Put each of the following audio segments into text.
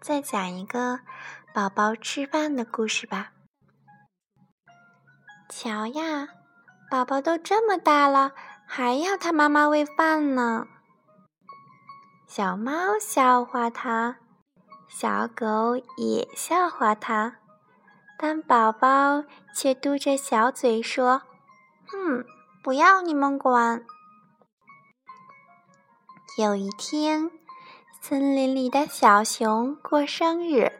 再讲一个宝宝吃饭的故事吧。瞧呀，宝宝都这么大了，还要他妈妈喂饭呢。小猫笑话他，小狗也笑话他，但宝宝却嘟着小嘴说：“哼，不要你们管。”有一天。森林里的小熊过生日，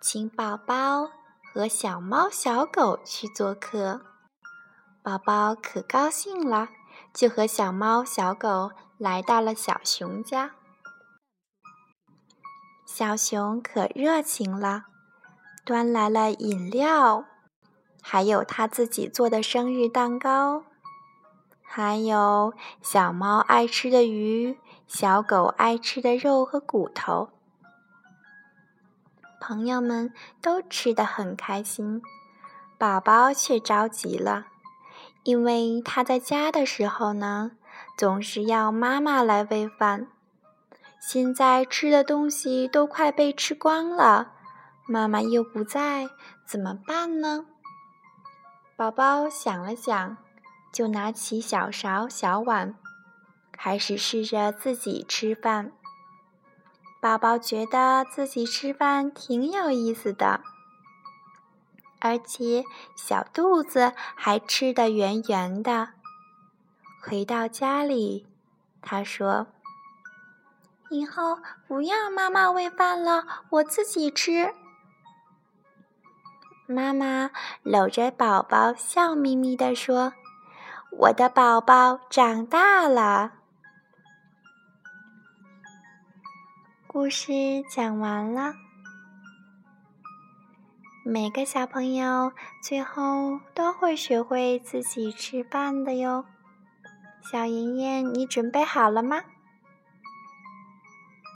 请宝宝和小猫、小狗去做客。宝宝可高兴了，就和小猫、小狗来到了小熊家。小熊可热情了，端来了饮料，还有他自己做的生日蛋糕，还有小猫爱吃的鱼。小狗爱吃的肉和骨头，朋友们都吃得很开心，宝宝却着急了，因为他在家的时候呢，总是要妈妈来喂饭。现在吃的东西都快被吃光了，妈妈又不在，怎么办呢？宝宝想了想，就拿起小勺、小碗。还是试着自己吃饭，宝宝觉得自己吃饭挺有意思的，而且小肚子还吃得圆圆的。回到家里，他说：“以后不要妈妈喂饭了，我自己吃。”妈妈搂着宝宝，笑眯眯地说：“我的宝宝长大了。”故事讲完了，每个小朋友最后都会学会自己吃饭的哟。小妍妍，你准备好了吗？